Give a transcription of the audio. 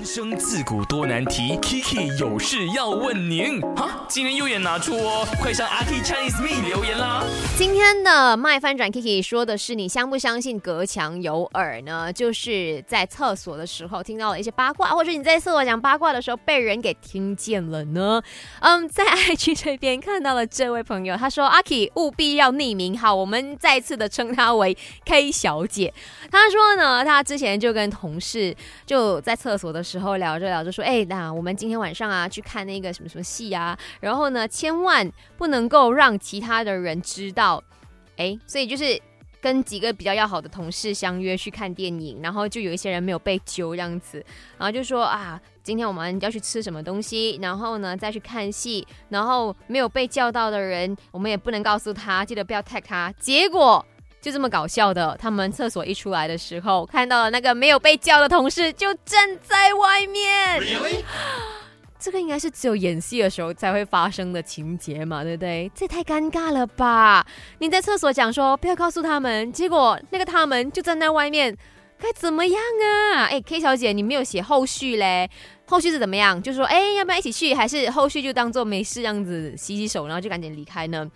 人生自古多难题，Kiki 有事要问您。哈，今天又也拿出哦，快上阿 K Chinese Me 留言啦。今天的麦翻转 Kiki 说的是你相不相信隔墙有耳呢？就是在厕所的时候听到了一些八卦，或者你在厕所讲八卦的时候被人给听见了呢？嗯，在 IG 这边看到了这位朋友，他说阿 K 务必要匿名，好，我们再次的称他为 K 小姐。他说呢，他之前就跟同事就在厕所的时候聊着聊着说，哎，那我们今天晚上啊去看那个什么什么戏啊，然后呢，千万不能够让其他的人知道，哎，所以就是跟几个比较要好的同事相约去看电影，然后就有一些人没有被揪这样子，然后就说啊，今天我们要去吃什么东西，然后呢再去看戏，然后没有被叫到的人，我们也不能告诉他，记得不要 tag 他，结果。就这么搞笑的，他们厕所一出来的时候，看到了那个没有被叫的同事就站在外面。这个应该是只有演戏的时候才会发生的情节嘛，对不对？这太尴尬了吧！你在厕所讲说不要告诉他们，结果那个他们就站在外面，该怎么样啊？哎，K 小姐，你没有写后续嘞？后续是怎么样？就是说，哎，要不要一起去？还是后续就当做没事这样子洗洗手，然后就赶紧离开呢？